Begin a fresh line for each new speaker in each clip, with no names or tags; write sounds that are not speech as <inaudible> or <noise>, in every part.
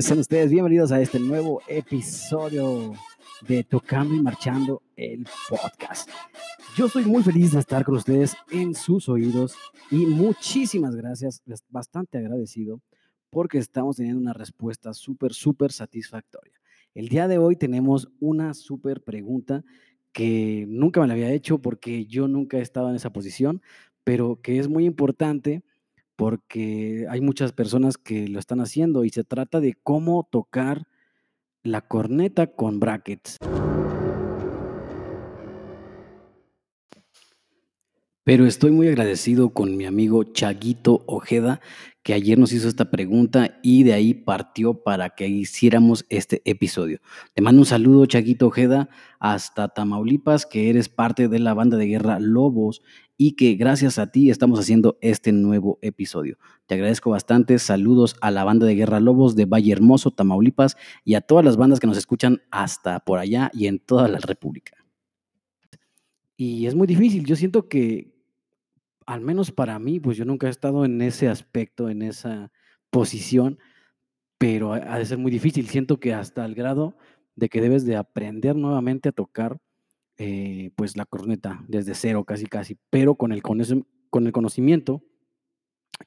Señores, sean ustedes bienvenidos a este nuevo episodio de Tocando y Marchando el podcast. Yo soy muy feliz de estar con ustedes en sus oídos y muchísimas gracias, bastante agradecido porque estamos teniendo una respuesta súper, súper satisfactoria. El día de hoy tenemos una súper pregunta que nunca me la había hecho porque yo nunca he estado en esa posición, pero que es muy importante porque hay muchas personas que lo están haciendo y se trata de cómo tocar la corneta con brackets. Pero estoy muy agradecido con mi amigo Chaguito Ojeda, que ayer nos hizo esta pregunta y de ahí partió para que hiciéramos este episodio. Te mando un saludo, Chaguito Ojeda, hasta Tamaulipas, que eres parte de la banda de guerra Lobos y que gracias a ti estamos haciendo este nuevo episodio. Te agradezco bastante. Saludos a la banda de Guerra Lobos de Valle Hermoso, Tamaulipas y a todas las bandas que nos escuchan hasta por allá y en toda la República. Y es muy difícil. Yo siento que, al menos para mí, pues yo nunca he estado en ese aspecto, en esa posición, pero ha de ser muy difícil. Siento que hasta el grado de que debes de aprender nuevamente a tocar eh, pues la corneta desde cero casi casi, pero con el, con, con el conocimiento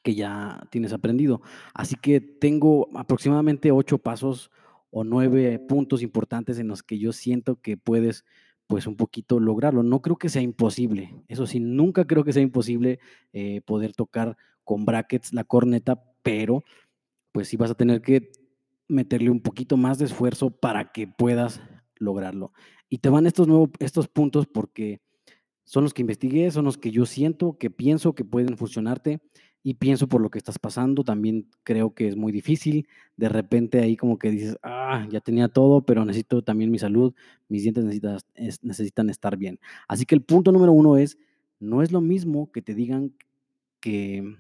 que ya tienes aprendido. Así que tengo aproximadamente ocho pasos o nueve puntos importantes en los que yo siento que puedes pues un poquito lograrlo. No creo que sea imposible, eso sí, nunca creo que sea imposible eh, poder tocar con brackets la corneta, pero pues sí vas a tener que meterle un poquito más de esfuerzo para que puedas lograrlo. Y te van estos, nuevos, estos puntos porque son los que investigué, son los que yo siento, que pienso que pueden funcionarte y pienso por lo que estás pasando. También creo que es muy difícil. De repente ahí como que dices, ah, ya tenía todo, pero necesito también mi salud, mis dientes necesitan, necesitan estar bien. Así que el punto número uno es, no es lo mismo que te digan que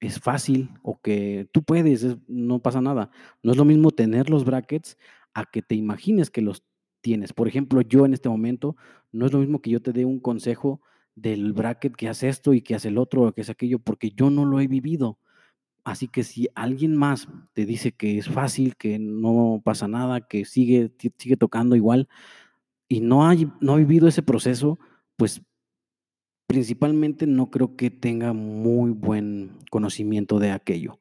es fácil o que tú puedes, no pasa nada. No es lo mismo tener los brackets a que te imagines que los tienes. Por ejemplo, yo en este momento no es lo mismo que yo te dé un consejo del bracket que hace esto y que hace el otro o que hace aquello, porque yo no lo he vivido. Así que si alguien más te dice que es fácil, que no pasa nada, que sigue, sigue tocando igual y no, hay, no ha vivido ese proceso, pues principalmente no creo que tenga muy buen conocimiento de aquello.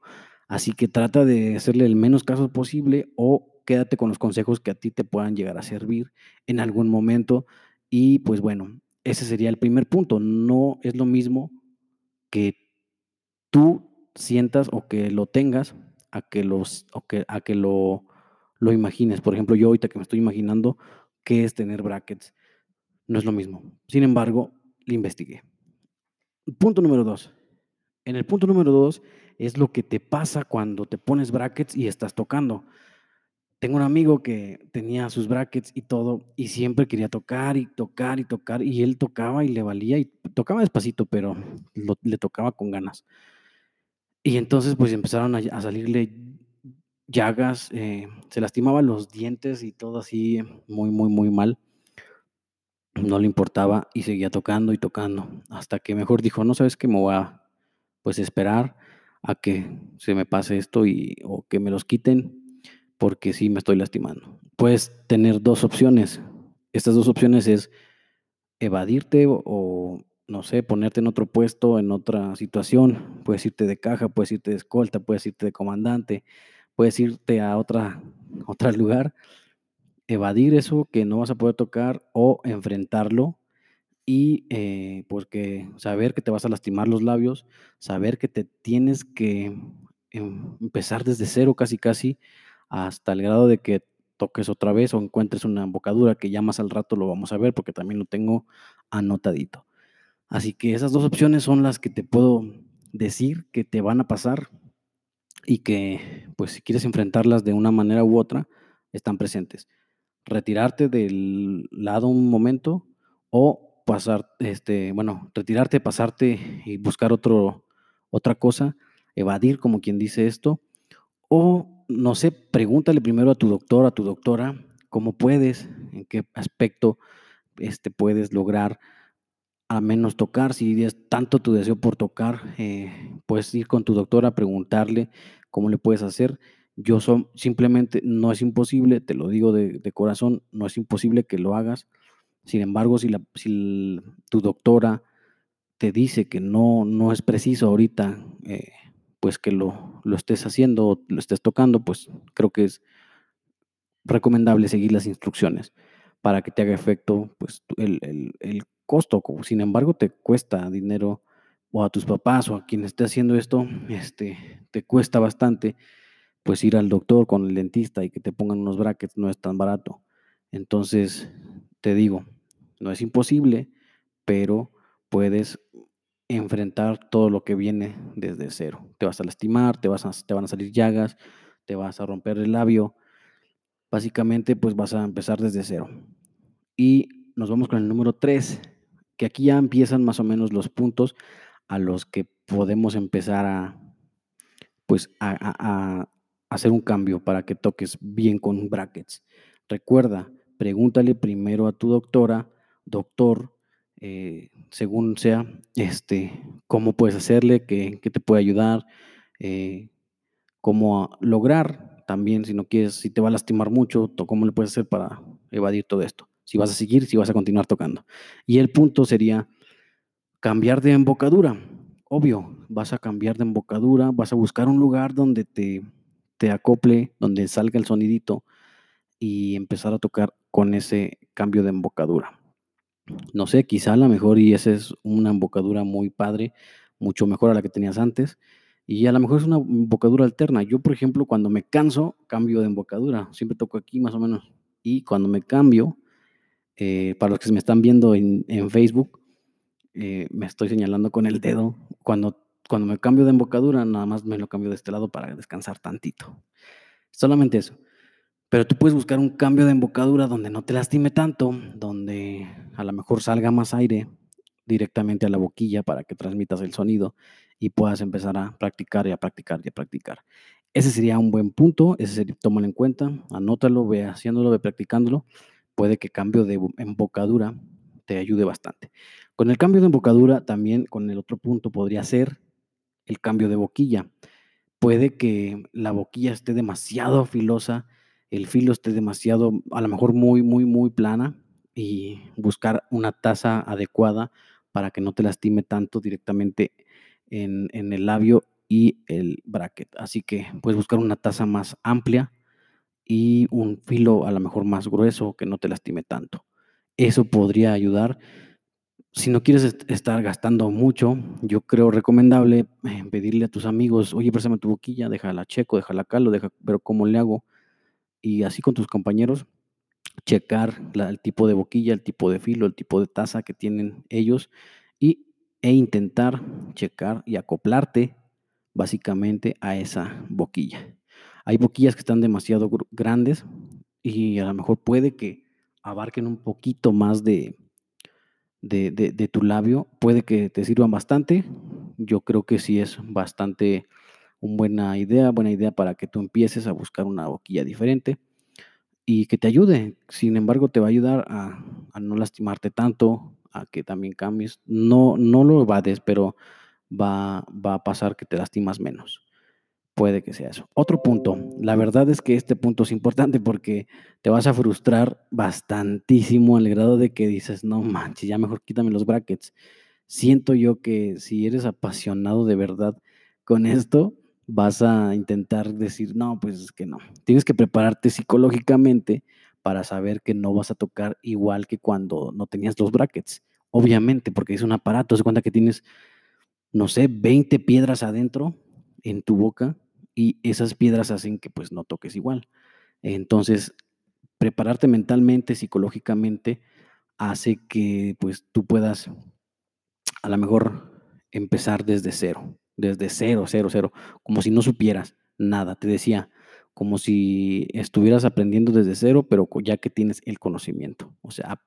Así que trata de hacerle el menos caso posible o quédate con los consejos que a ti te puedan llegar a servir en algún momento. Y pues bueno, ese sería el primer punto. No es lo mismo que tú sientas o que lo tengas a que, los, o que, a que lo, lo imagines. Por ejemplo, yo ahorita que me estoy imaginando qué es tener brackets, no es lo mismo. Sin embargo, le investigué. Punto número dos. En el punto número dos es lo que te pasa cuando te pones brackets y estás tocando. Tengo un amigo que tenía sus brackets y todo, y siempre quería tocar y tocar y tocar, y él tocaba y le valía, y tocaba despacito, pero le tocaba con ganas. Y entonces pues empezaron a, salirle llagas, eh, se lastimaba los dientes y todo así muy, muy, muy mal. No le importaba y seguía tocando y tocando, hasta que mejor dijo, no sabes que me voy a pues esperar a que se me pase esto y o que me los quiten porque sí me estoy lastimando. Puedes tener dos opciones. Estas dos opciones es evadirte o, no sé, ponerte en otro puesto, en otra situación. Puedes irte de caja, puedes irte de escolta, puedes irte de comandante, puedes irte a otra, <laughs> otro lugar, evadir eso que no vas a poder tocar o enfrentarlo y eh, porque saber que te vas a lastimar los labios, saber que te tienes que em, empezar desde cero casi casi hasta el grado de que toques otra vez o encuentres una embocadura que ya más al rato lo vamos a ver porque también lo tengo anotadito. Así que esas dos opciones son las que te puedo decir que te van a pasar y que pues si quieres enfrentarlas de una manera u otra, están presentes. Retirarte del lado un momento o pasar, este, bueno, retirarte, pasarte y buscar otro, otra cosa, evadir como quien dice esto, o no sé, pregúntale primero a tu doctor, a tu doctora, cómo puedes, en qué aspecto este, puedes lograr a menos tocar. Si es tanto tu deseo por tocar, eh, puedes ir con tu doctora a preguntarle cómo le puedes hacer Yo son, simplemente no es imposible, te lo digo de, corazón, no es imposible que lo hagas. Sin embargo, si, la, si tu doctora te dice que no, no es preciso ahorita, eh, pues que lo, lo estés haciendo o lo estés tocando, pues creo que es recomendable seguir las instrucciones para que te haga efecto pues, el, el, el costo. Sin embargo, te cuesta dinero o a tus papás o a quien esté haciendo esto, este, te cuesta bastante, pues ir al doctor con el dentista y que te pongan unos brackets no es tan barato. Entonces, te digo, no es imposible, pero puedes enfrentar todo lo que viene desde cero. Te vas a lastimar, te, vas a, te van a salir llagas, te vas a romper el labio. Básicamente, pues vas a empezar desde cero. Y nos vamos con el número 3, que aquí ya empiezan más o menos los puntos a los que podemos empezar a, pues, a, hacer un cambio para que toques bien con brackets. Recuerda, pregúntale primero a tu doctora, doctor, eh, según sea, este, cómo puedes hacerle, qué, te puede ayudar, eh, cómo lograr también, si no quieres, si te va a lastimar mucho, cómo le puedes hacer para evadir todo esto. Si vas a seguir, si vas a continuar tocando. Y el punto sería cambiar de embocadura. Obvio, vas a cambiar de embocadura, vas a buscar un lugar donde te, te acople, donde salga el sonidito y empezar a tocar con ese cambio de embocadura. No sé, quizá a lo mejor y esa es una embocadura muy padre, mucho mejor a la que tenías antes. Y a lo mejor es una embocadura alterna. Yo, por ejemplo, cuando me canso, cambio de embocadura. Siempre toco aquí más o menos. Y cuando me cambio, eh, para los que me están viendo en, Facebook, eh, me estoy señalando con el dedo. Cuando, cuando me cambio de embocadura, nada más me lo cambio de este lado para descansar tantito. Solamente eso. Pero tú puedes buscar un cambio de embocadura donde no te lastime tanto, donde a lo mejor salga más aire directamente a la boquilla para que transmitas el sonido y puedas empezar a practicar y a practicar y a practicar. Ese sería un buen punto, ese sería, tómalo en cuenta, anótalo, ve haciéndolo, ve practicándolo. Puede que cambio de embocadura te ayude bastante. Con el cambio de embocadura, también con el otro punto podría ser el cambio de boquilla. Puede que la boquilla esté demasiado filosa el filo esté demasiado, a lo mejor muy, muy, muy plana y buscar una taza adecuada para que no te lastime tanto directamente en, en el labio y el bracket. Así que puedes buscar una taza más amplia y un filo a lo mejor más grueso que no te lastime tanto. Eso podría ayudar. Si no quieres estar gastando mucho, yo creo recomendable eh, pedirle a tus amigos, oye, préstame tu boquilla, déjala checo, déjala calo, deja, pero ¿cómo le hago? Y así con tus compañeros checar el tipo de boquilla, el tipo de filo, el tipo de taza que tienen ellos y, e intentar checar y acoplarte básicamente a esa boquilla. Hay boquillas que están demasiado grandes y a lo mejor puede que abarquen un poquito más de, de, de, de, tu labio, puede que te sirvan bastante. Yo creo que sí es bastante una buena idea, buena idea para que tú empieces a buscar una boquilla diferente y que te ayude. Sin embargo, te va a ayudar a, no lastimarte tanto, a que también cambies. No, no lo evades, pero va, va a pasar que te lastimas menos. Puede que sea eso. Otro punto. La verdad es que este punto es importante porque te vas a frustrar bastantísimo al grado de que dices, no manches, ya mejor quítame los brackets. Siento yo que si eres apasionado de verdad con esto, vas a intentar decir, no, pues es que no. Tienes que prepararte psicológicamente para saber que no vas a tocar igual que cuando no tenías los brackets. Obviamente, porque es un aparato, se cuenta que tienes, no sé, 20 piedras adentro en tu boca y esas piedras hacen que pues no toques igual. Entonces, prepararte mentalmente, psicológicamente, hace que pues tú puedas a lo mejor empezar desde cero desde cero, cero, cero, como si no supieras nada. Te decía, como si estuvieras aprendiendo desde cero, pero ya que tienes el conocimiento. O sea,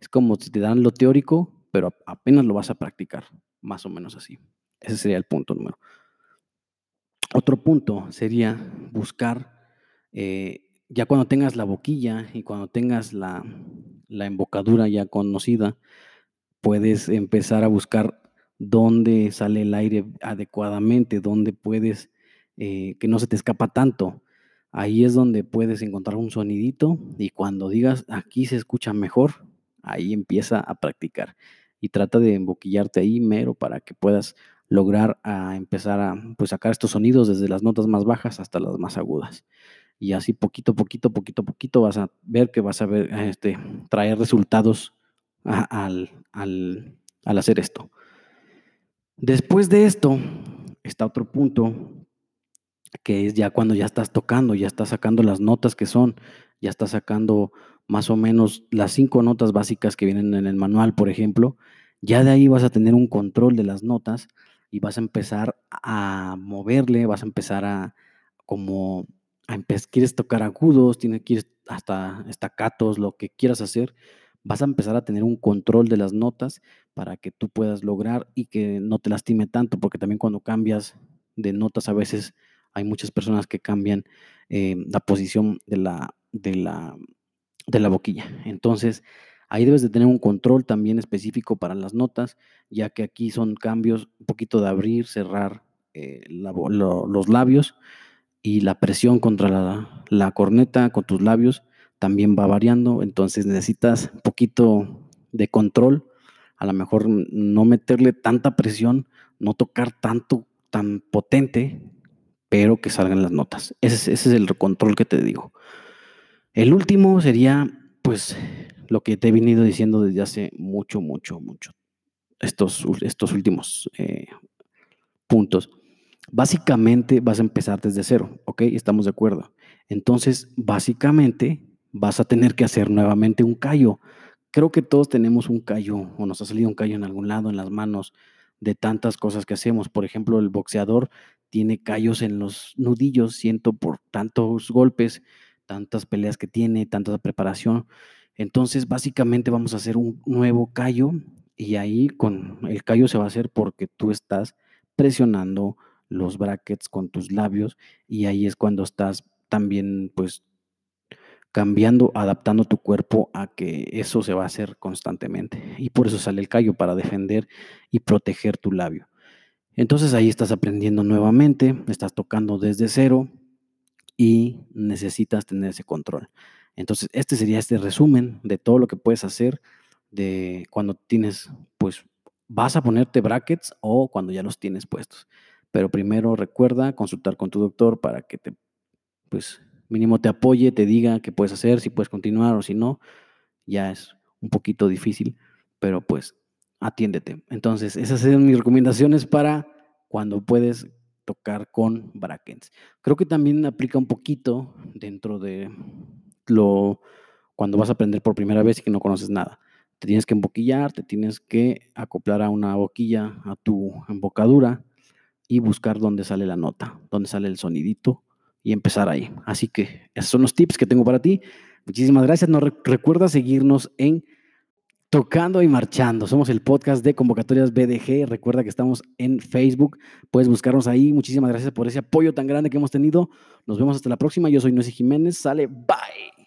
es como si te dan lo teórico, pero apenas lo vas a practicar, más o menos así. Ese sería el punto número. Otro punto sería buscar, eh, ya cuando tengas la boquilla y cuando tengas la, la embocadura ya conocida, puedes empezar a buscar dónde sale el aire adecuadamente, dónde puedes, eh, que no se te escapa tanto. Ahí es donde puedes encontrar un sonidito y cuando digas aquí se escucha mejor, ahí empieza a practicar y trata de emboquillarte ahí mero para que puedas lograr a empezar a pues, sacar estos sonidos desde las notas más bajas hasta las más agudas. Y así poquito, poquito, poquito, poquito vas a ver que vas a ver, este, traer resultados al, al, al hacer esto. Después de esto, está otro punto que es ya cuando ya estás tocando, ya estás sacando las notas que son, ya estás sacando más o menos las cinco notas básicas que vienen en el manual, por ejemplo, ya de ahí vas a tener un control de las notas y vas a empezar a moverle, vas a empezar a como a quieres tocar agudos, tienes, quieres hasta estacatos, lo que quieras hacer, vas a empezar a tener un control de las notas para que tú puedas lograr y que no te lastime tanto, porque también cuando cambias de notas a veces hay muchas personas que cambian eh, la posición de la, de, la, de la boquilla. Entonces, ahí debes de tener un control también específico para las notas, ya que aquí son cambios un poquito de abrir, cerrar eh, los labios y la presión contra la, la, corneta con tus labios también va variando, entonces necesitas un poquito de control, a lo mejor no meterle tanta presión, no tocar tanto, tan potente, pero que salgan las notas. Ese, es el control que te digo. El último sería, pues, lo que te he venido diciendo desde hace mucho, mucho, mucho. Estos, estos últimos eh, puntos. Básicamente vas a empezar desde cero, ¿ok? Estamos de acuerdo. Entonces, básicamente vas a tener que hacer nuevamente un callo. Creo que todos tenemos un callo o nos ha salido un callo en algún lado, en las manos, de tantas cosas que hacemos. Por ejemplo, el boxeador tiene callos en los nudillos, siento por tantos golpes, tantas peleas que tiene, tanta preparación. Entonces, básicamente vamos a hacer un nuevo callo y ahí con el callo se va a hacer porque tú estás presionando los brackets con tus labios y ahí es cuando estás también pues cambiando, adaptando tu cuerpo a que eso se va a hacer constantemente. Y por eso sale el callo, para defender y proteger tu labio. Entonces ahí estás aprendiendo nuevamente, estás tocando desde cero y necesitas tener ese control. Entonces, este sería este resumen de todo lo que puedes hacer de cuando tienes, pues, vas a ponerte brackets o cuando ya los tienes puestos. Pero primero recuerda consultar con tu doctor para que te, pues, mínimo te apoye, te diga qué puedes hacer, si puedes continuar o si no, ya es un poquito difícil, pero pues atiéndete. Entonces, esas son mis recomendaciones para cuando puedes tocar con brackets. Creo que también aplica un poquito dentro de lo cuando vas a aprender por primera vez y que no conoces nada. Te tienes que emboquillar, te tienes que acoplar a una boquilla, a tu embocadura y buscar dónde sale la nota, dónde sale el sonidito y empezar ahí. Así que esos son los tips que tengo para ti. Muchísimas gracias. No recuerda seguirnos en Tocando y Marchando. Somos el podcast de convocatorias BDG. Recuerda que estamos en Facebook. Puedes buscarnos ahí. Muchísimas gracias por ese apoyo tan grande que hemos tenido. Nos vemos hasta la próxima. Yo soy Noé Jiménez. Sale. Bye.